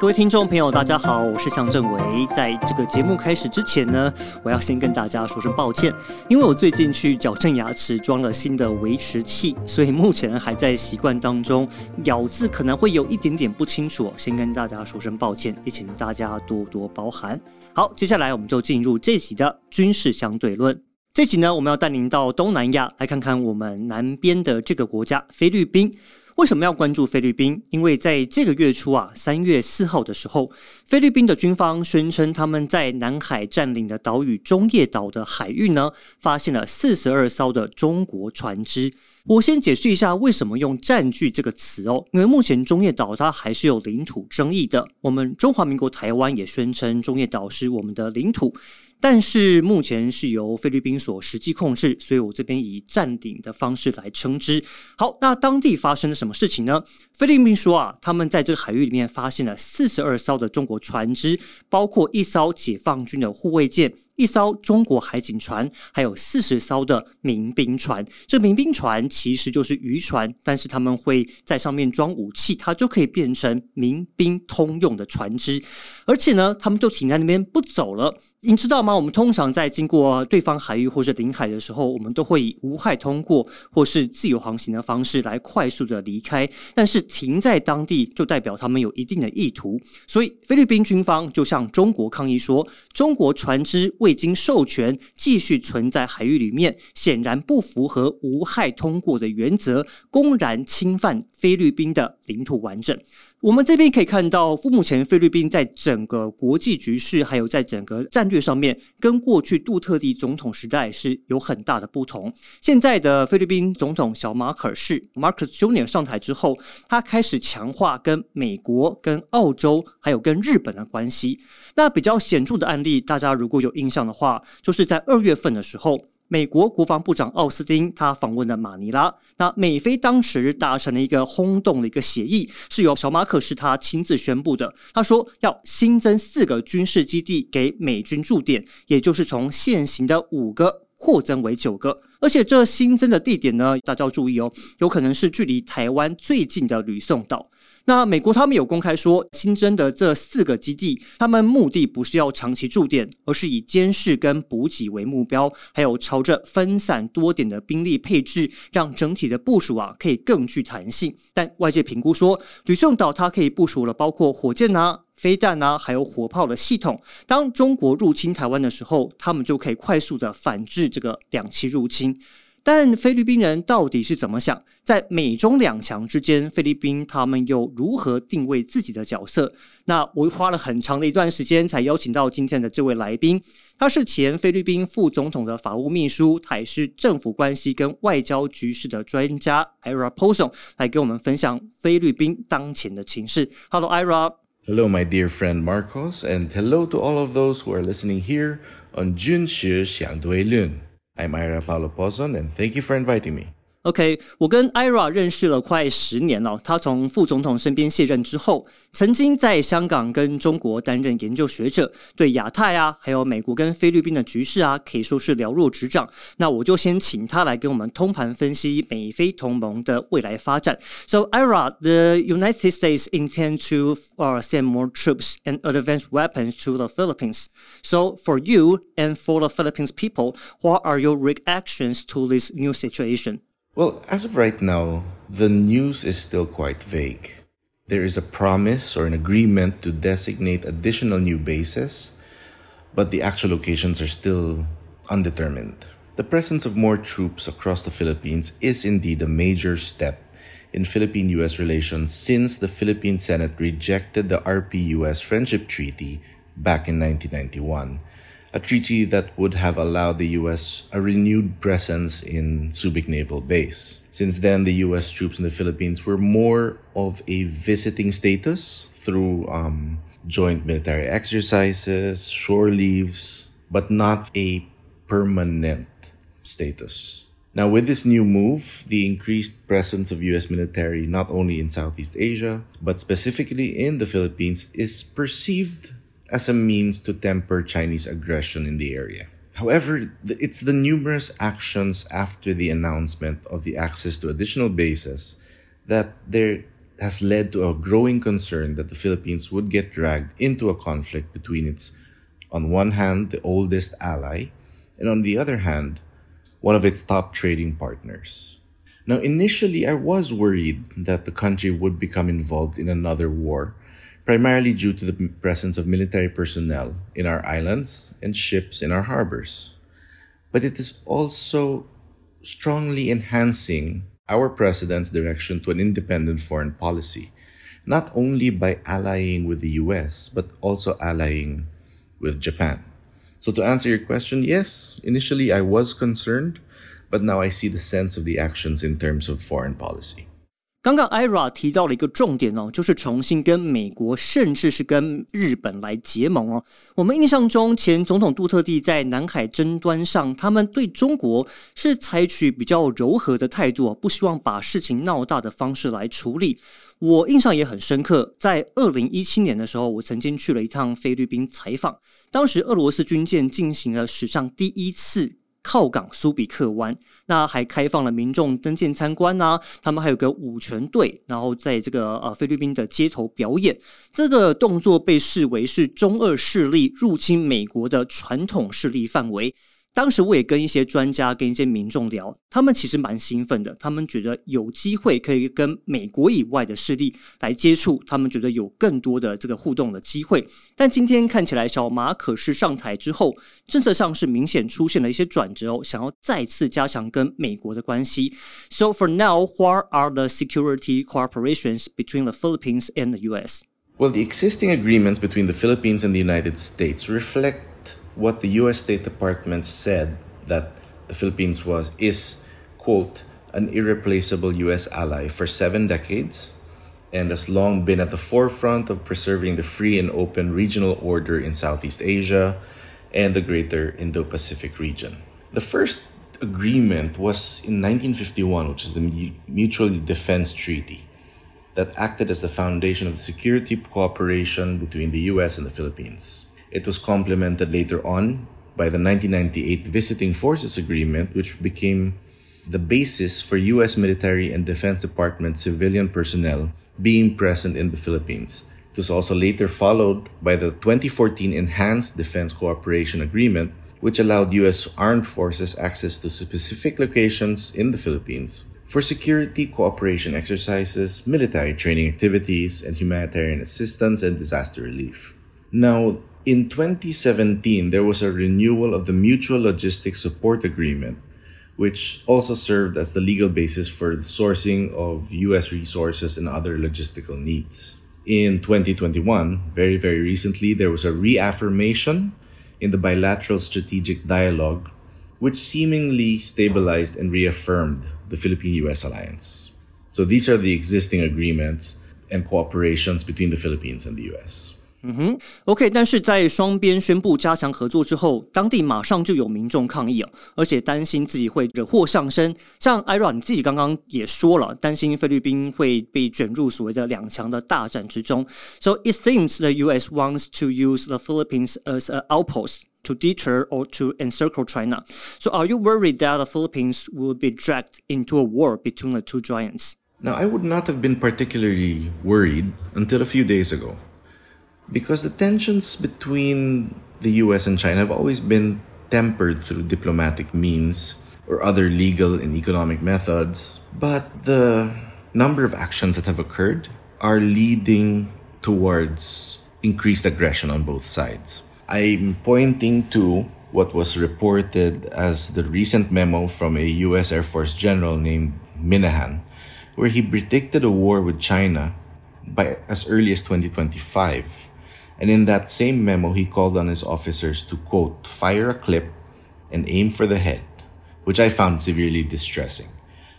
各位听众朋友，大家好，我是向正伟。在这个节目开始之前呢，我要先跟大家说声抱歉，因为我最近去矫正牙齿，装了新的维持器，所以目前还在习惯当中，咬字可能会有一点点不清楚，先跟大家说声抱歉，也请大家多多包涵。好，接下来我们就进入这集的军事相对论。这集呢，我们要带您到东南亚来看看我们南边的这个国家——菲律宾。为什么要关注菲律宾？因为在这个月初啊，三月四号的时候，菲律宾的军方宣称他们在南海占领的岛屿中业岛的海域呢，发现了四十二艘的中国船只。我先解释一下为什么用“占据”这个词哦，因为目前中业岛它还是有领土争议的。我们中华民国台湾也宣称中业岛是我们的领土。但是目前是由菲律宾所实际控制，所以我这边以占领的方式来称之。好，那当地发生了什么事情呢？菲律宾说啊，他们在这个海域里面发现了四十二艘的中国船只，包括一艘解放军的护卫舰。一艘中国海警船，还有四十艘的民兵船。这民兵船其实就是渔船，但是他们会在上面装武器，它就可以变成民兵通用的船只。而且呢，他们就停在那边不走了。您知道吗？我们通常在经过对方海域或者领海的时候，我们都会以无害通过或是自由航行的方式来快速的离开。但是停在当地，就代表他们有一定的意图。所以菲律宾军方就向中国抗议说，中国船只未经授权继续存在海域里面，显然不符合无害通过的原则，公然侵犯菲律宾的领土完整。我们这边可以看到，目前菲律宾在整个国际局势，还有在整个战略上面，跟过去杜特地总统时代是有很大的不同。现在的菲律宾总统小马可士 （Marcos Junior） 上台之后，他开始强化跟美国、跟澳洲还有跟日本的关系。那比较显著的案例，大家如果有印象的话，就是在二月份的时候。美国国防部长奥斯汀他访问了马尼拉，那美菲当时达成了一个轰动的一个协议，是由小马可是他亲自宣布的。他说要新增四个军事基地给美军驻点，也就是从现行的五个扩增为九个。而且这新增的地点呢，大家要注意哦，有可能是距离台湾最近的吕宋岛。那美国他们有公开说，新增的这四个基地，他们目的不是要长期驻点，而是以监视跟补给为目标，还有朝着分散多点的兵力配置，让整体的部署啊可以更具弹性。但外界评估说，吕宋岛它可以部署了包括火箭啊、飞弹啊，还有火炮的系统。当中国入侵台湾的时候，他们就可以快速的反制这个两栖入侵。但菲律宾人到底是怎么想？在美中两强之间，菲律宾他们又如何定位自己的角色？那我花了很长的一段时间才邀请到今天的这位来宾，他是前菲律宾副总统的法务秘书，他也是政府关系跟外交局势的专家，Ira Poson，来跟我们分享菲律宾当前的情势。Hello，Ira。Hello, my dear friend Marcos, and hello to all of those who are listening here on June 学相对论。I'm Ira Paulo Pozon, and thank you for inviting me. OK，我跟 Ira 认识了快十年了。他从副总统身边卸任之后，曾经在香港跟中国担任研究学者，对亚太啊，还有美国跟菲律宾的局势啊，可以说是了若指掌。那我就先请他来跟我们通盘分析美菲同盟的未来发展。So Ira, the United States intend to uh, send more troops and advanced weapons to the Philippines. So for you and for the Philippines people, what are your reactions to this new situation? Well, as of right now, the news is still quite vague. There is a promise or an agreement to designate additional new bases, but the actual locations are still undetermined. The presence of more troops across the Philippines is indeed a major step in Philippine US relations since the Philippine Senate rejected the RP US Friendship Treaty back in 1991 a treaty that would have allowed the US a renewed presence in Subic Naval Base. Since then, the US troops in the Philippines were more of a visiting status through um, joint military exercises, shore leaves, but not a permanent status. Now, with this new move, the increased presence of US military not only in Southeast Asia, but specifically in the Philippines is perceived as a means to temper Chinese aggression in the area. However, it's the numerous actions after the announcement of the access to additional bases that there has led to a growing concern that the Philippines would get dragged into a conflict between its, on one hand, the oldest ally, and on the other hand, one of its top trading partners. Now, initially, I was worried that the country would become involved in another war, primarily due to the presence of military personnel in our islands and ships in our harbors. But it is also strongly enhancing our president's direction to an independent foreign policy, not only by allying with the US, but also allying with Japan. So, to answer your question, yes, initially I was concerned, but now I see the sense of the actions in terms of foreign policy. 刚刚 Ira 提到了一个重点哦，就是重新跟美国，甚至是跟日本来结盟哦。我们印象中，前总统杜特地在南海争端上，他们对中国是采取比较柔和的态度，不希望把事情闹大的方式来处理。我印象也很深刻，在二零一七年的时候，我曾经去了一趟菲律宾采访，当时俄罗斯军舰进行了史上第一次。靠港苏比克湾，那还开放了民众登舰参观呐。他们还有个舞拳队，然后在这个呃菲律宾的街头表演。这个动作被视为是中二势力入侵美国的传统势力范围。当时我也跟一些专家、跟一些民众聊，他们其实蛮兴奋的。他们觉得有机会可以跟美国以外的势力来接触，他们觉得有更多的这个互动的机会。但今天看起来，小马可是上台之后，政策上是明显出现了一些转折哦，想要再次加强跟美国的关系。So for now, what are the security cooperations between the Philippines and the U.S.? Well, the existing agreements between the Philippines and the United States reflect what the U.S. State Department said that the Philippines was is quote an irreplaceable U.S. ally for seven decades and has long been at the forefront of preserving the free and open regional order in Southeast Asia and the greater Indo Pacific region. The first agreement was in 1951, which is the Mutual Defense Treaty, that acted as the foundation of the security cooperation between the US and the Philippines. It was complemented later on by the 1998 Visiting Forces Agreement, which became the basis for U.S. military and Defense Department civilian personnel being present in the Philippines. It was also later followed by the 2014 Enhanced Defense Cooperation Agreement, which allowed U.S. armed forces access to specific locations in the Philippines for security cooperation exercises, military training activities, and humanitarian assistance and disaster relief. Now, in 2017, there was a renewal of the Mutual Logistics Support Agreement, which also served as the legal basis for the sourcing of US resources and other logistical needs. In 2021, very, very recently, there was a reaffirmation in the bilateral strategic dialogue, which seemingly stabilized and reaffirmed the Philippine US alliance. So these are the existing agreements and cooperations between the Philippines and the US. 嗯哼，OK，但是在双边宣布加强合作之后，当地马上就有民众抗议啊，而且担心自己会惹祸上身。像 Ira 你自己刚刚也说了，担心菲律宾会被卷入所谓的两强的大战之中。So it seems the U.S. wants to use the Philippines as an outpost. to deter or to encircle China. So, are you worried that the Philippines will be dragged into a war between the two giants? Now, I would not have been particularly worried until a few days ago because the tensions between the US and China have always been tempered through diplomatic means or other legal and economic methods. But the number of actions that have occurred are leading towards increased aggression on both sides. I'm pointing to what was reported as the recent memo from a US Air Force general named Minihan, where he predicted a war with China by as early as 2025 and in that same memo, he called on his officers to, quote, fire a clip and aim for the head, which I found severely distressing.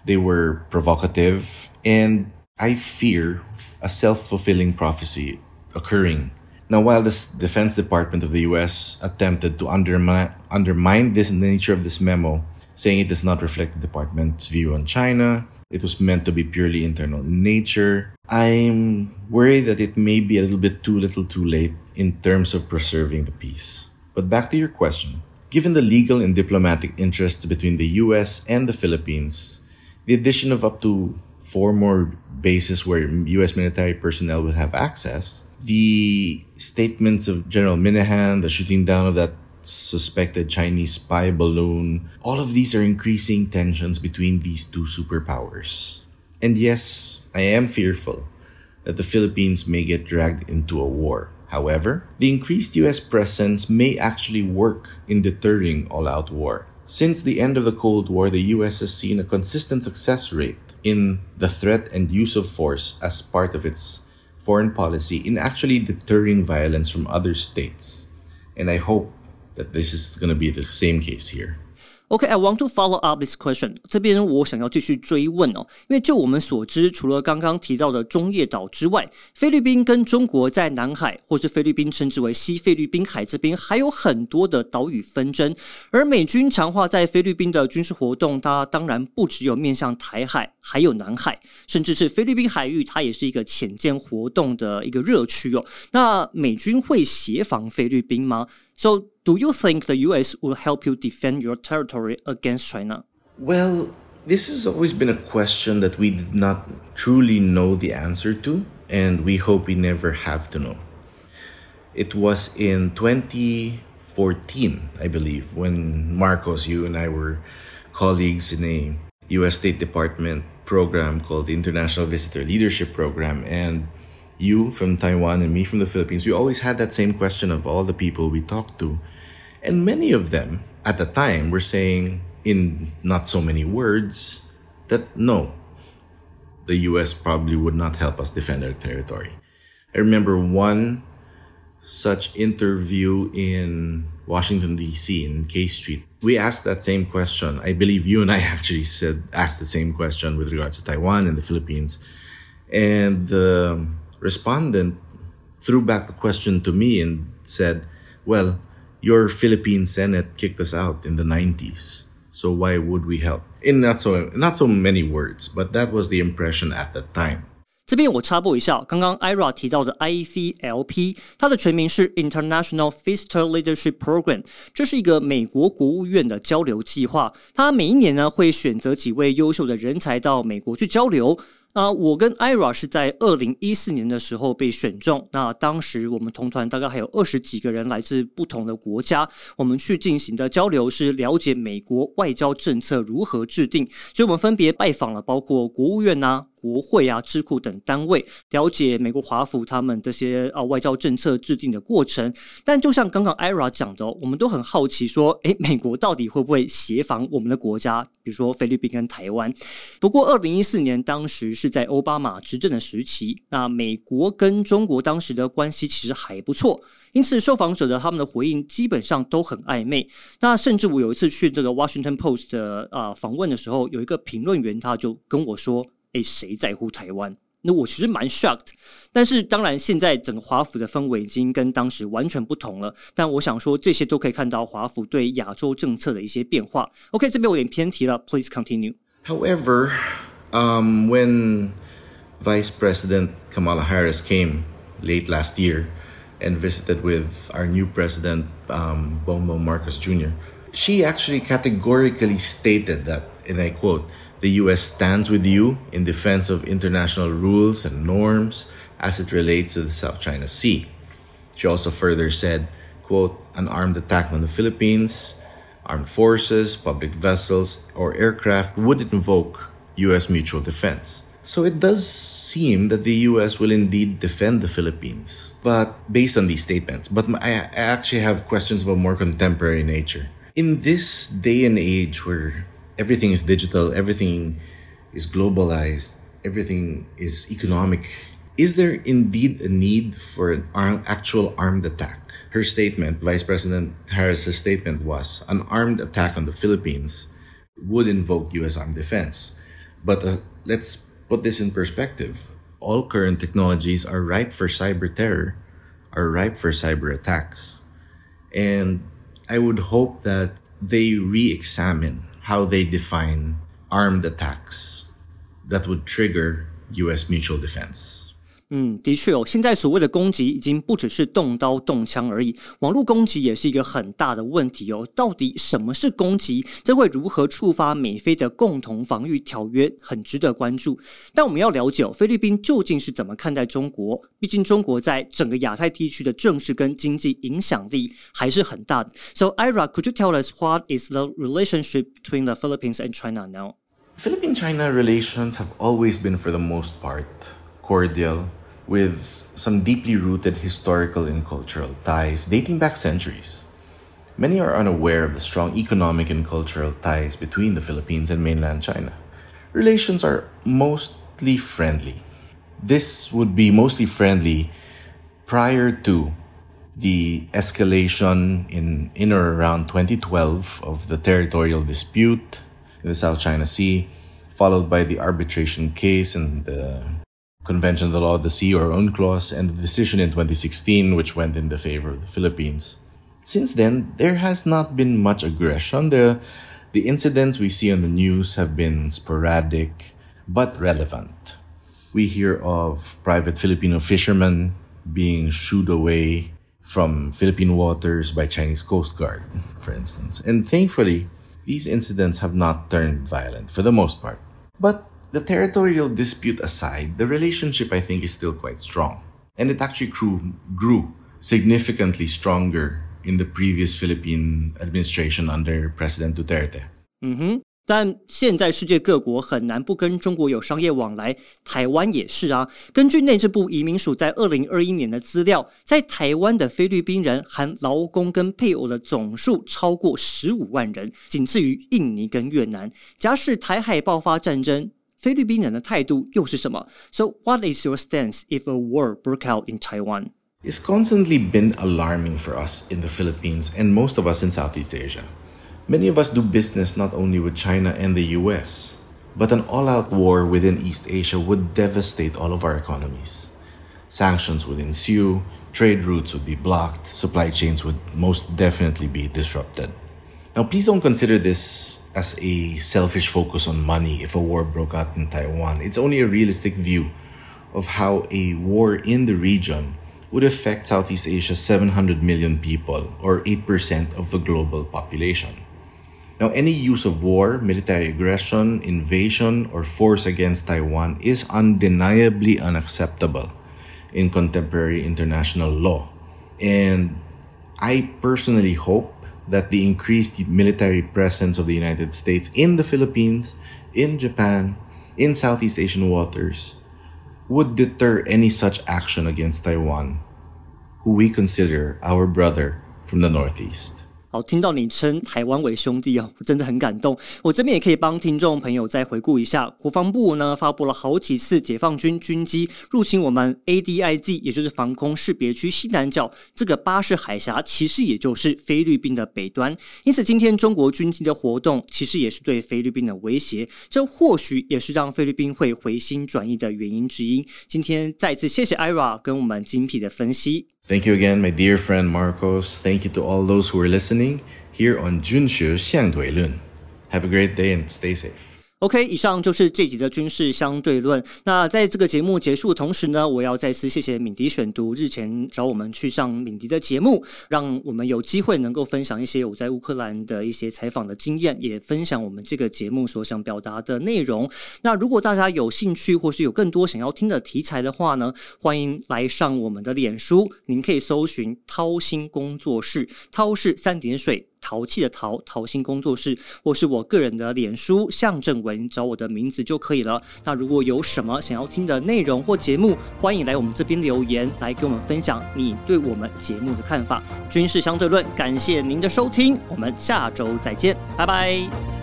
They were provocative, and I fear a self fulfilling prophecy occurring. Now, while the Defense Department of the US attempted to undermine, undermine this nature of this memo, saying it does not reflect the department's view on China, it was meant to be purely internal in nature, I'm worried that it may be a little bit too little too late in terms of preserving the peace. But back to your question. Given the legal and diplomatic interests between the US and the Philippines, the addition of up to four more bases where U.S. military personnel will have access. The statements of General Minihan, the shooting down of that suspected Chinese spy balloon, all of these are increasing tensions between these two superpowers. And yes, I am fearful that the Philippines may get dragged into a war. However, the increased US presence may actually work in deterring all out war. Since the end of the Cold War, the US has seen a consistent success rate in the threat and use of force as part of its foreign policy in actually deterring violence from other states. And I hope This is going to be the same case here. OK，I、okay, want to follow up this question。这边我想要继续追问哦，因为就我们所知，除了刚刚提到的中业岛之外，菲律宾跟中国在南海，或是菲律宾称之为西菲律宾海这边，还有很多的岛屿纷争。而美军强化在菲律宾的军事活动，它当然不只有面向台海，还有南海，甚至是菲律宾海域，它也是一个潜舰活动的一个热区哦。那美军会协防菲律宾吗？So do you think the U.S. will help you defend your territory against China? Well, this has always been a question that we did not truly know the answer to, and we hope we never have to know. It was in 2014, I believe, when Marcos, you and I were colleagues in a U.S. State Department program called the International Visitor Leadership Program, and you from Taiwan and me from the Philippines, we always had that same question of all the people we talked to. And many of them at the time were saying, in not so many words, that no, the US probably would not help us defend our territory. I remember one such interview in Washington, D.C., in K Street. We asked that same question. I believe you and I actually said, asked the same question with regards to Taiwan and the Philippines. And the respondent threw back the question to me and said, Well, your Philippine Senate kicked us out in the 90s, so why would we help? In not so, not so many words, but that was the impression at the time. 这边我插播一下，刚刚 IRA 提到的 IVLP，它的全名是 International Visitor Leadership Program，这是一个美国国务院的交流计划。它每一年呢会选择几位优秀的人才到美国去交流。那，我跟 Ira 是在二零一四年的时候被选中。那当时我们同团大概还有二十几个人来自不同的国家，我们去进行的交流是了解美国外交政策如何制定。所以我们分别拜访了包括国务院呐。国会啊、智库等单位了解美国华府他们这些啊外交政策制定的过程，但就像刚刚 Ira 讲的，我们都很好奇说，诶，美国到底会不会协防我们的国家，比如说菲律宾跟台湾？不过，二零一四年当时是在奥巴马执政的时期，那美国跟中国当时的关系其实还不错，因此受访者的他们的回应基本上都很暧昧。那甚至我有一次去这个 Washington Post 的啊访问的时候，有一个评论员他就跟我说。哎，谁在乎台湾？那我其实蛮 shocked。但是当然，现在整个华府的氛围已经跟当时完全不同了。但我想说，这些都可以看到华府对亚洲政策的一些变化。OK，这边我有点偏题了，Please continue. However, um, when Vice President Kamala Harris came late last year and visited with our new president, um, Bongbong Marcos Jr., she actually categorically stated that, and I quote, the US stands with you in defense of international rules and norms as it relates to the South China Sea. She also further said, quote, an armed attack on the Philippines, armed forces, public vessels, or aircraft would invoke US mutual defense. So it does seem that the US will indeed defend the Philippines, but based on these statements. But I actually have questions of a more contemporary nature. In this day and age where everything is digital, everything is globalized, everything is economic. Is there indeed a need for an arm, actual armed attack? Her statement, Vice President Harris's statement was an armed attack on the Philippines would invoke US armed defense. But uh, let's put this in perspective. All current technologies are ripe for cyber terror, are ripe for cyber attacks. And I would hope that they re examine how they define armed attacks that would trigger US mutual defense. 嗯，的确哦，现在所谓的攻击已经不只是动刀动枪而已，网络攻击也是一个很大的问题哦。到底什么是攻击？这会如何触发美菲的共同防御条约？很值得关注。但我们要了解菲律宾究竟是怎么看待中国？毕竟中国在整个亚太地区的政治跟经济影响力还是很大的。So Ira, could you tell us what is the relationship between the Philippines and China now? Philippine-China relations have always been, for the most part, cordial with some deeply rooted historical and cultural ties dating back centuries. Many are unaware of the strong economic and cultural ties between the Philippines and mainland China. Relations are mostly friendly. This would be mostly friendly prior to the escalation in, in or around 2012 of the territorial dispute in the South China Sea, followed by the arbitration case and the Convention of the Law of the Sea or UNCLOS, and the decision in 2016, which went in the favor of the Philippines. Since then, there has not been much aggression. The, the incidents we see on the news have been sporadic but relevant. We hear of private Filipino fishermen being shooed away from Philippine waters by Chinese Coast Guard, for instance. And thankfully, these incidents have not turned violent for the most part. But the territorial dispute aside, the relationship I think is still quite strong. And it actually grew, grew significantly stronger in the previous Philippine administration under President Duterte. Mm-hmm. 但现在世界各国很难不跟中国有商业往来，台湾也是啊。根据内政部移民署在二零二一年的资料，在台湾的菲律宾人含劳工跟配偶的总数超过十五万人，仅次于印尼跟越南。假使台海爆发战争， 菲律宾人的态度又是什么？So what is your stance if a war broke out in Taiwan? It's constantly been alarming for us in the Philippines and most of us in Southeast Asia. Many of us do business not only with China and the US, but an all out war within East Asia would devastate all of our economies. Sanctions would ensue, trade routes would be blocked, supply chains would most definitely be disrupted. Now, please don't consider this as a selfish focus on money if a war broke out in Taiwan. It's only a realistic view of how a war in the region would affect Southeast Asia's 700 million people, or 8% of the global population. Now, any use of war, military aggression, invasion, or force against Taiwan is undeniably unacceptable in contemporary international law. And I personally hope that the increased military presence of the United States in the Philippines, in Japan, in Southeast Asian waters would deter any such action against Taiwan, who we consider our brother from the Northeast. 好，听到你称台湾为兄弟哦，我真的很感动。我这边也可以帮听众朋友再回顾一下，国防部呢发布了好几次解放军军机入侵我们 ADIZ，也就是防空识别区西南角这个巴士海峡，其实也就是菲律宾的北端。因此，今天中国军机的活动其实也是对菲律宾的威胁，这或许也是让菲律宾会回心转意的原因之一。今天再次谢谢 Ira 跟我们精辟的分析。Thank you again, my dear friend Marcos. Thank you to all those who are listening here on Junshi Xiangdui Have a great day and stay safe. OK，以上就是这集的军事相对论。那在这个节目结束的同时呢，我要再次谢谢敏迪选读日前找我们去上敏迪的节目，让我们有机会能够分享一些我在乌克兰的一些采访的经验，也分享我们这个节目所想表达的内容。那如果大家有兴趣或是有更多想要听的题材的话呢，欢迎来上我们的脸书，您可以搜寻掏心工作室，掏是三点水。淘气的淘淘心工作室，或是我个人的脸书向正文，找我的名字就可以了。那如果有什么想要听的内容或节目，欢迎来我们这边留言，来给我们分享你对我们节目的看法。军事相对论，感谢您的收听，我们下周再见，拜拜。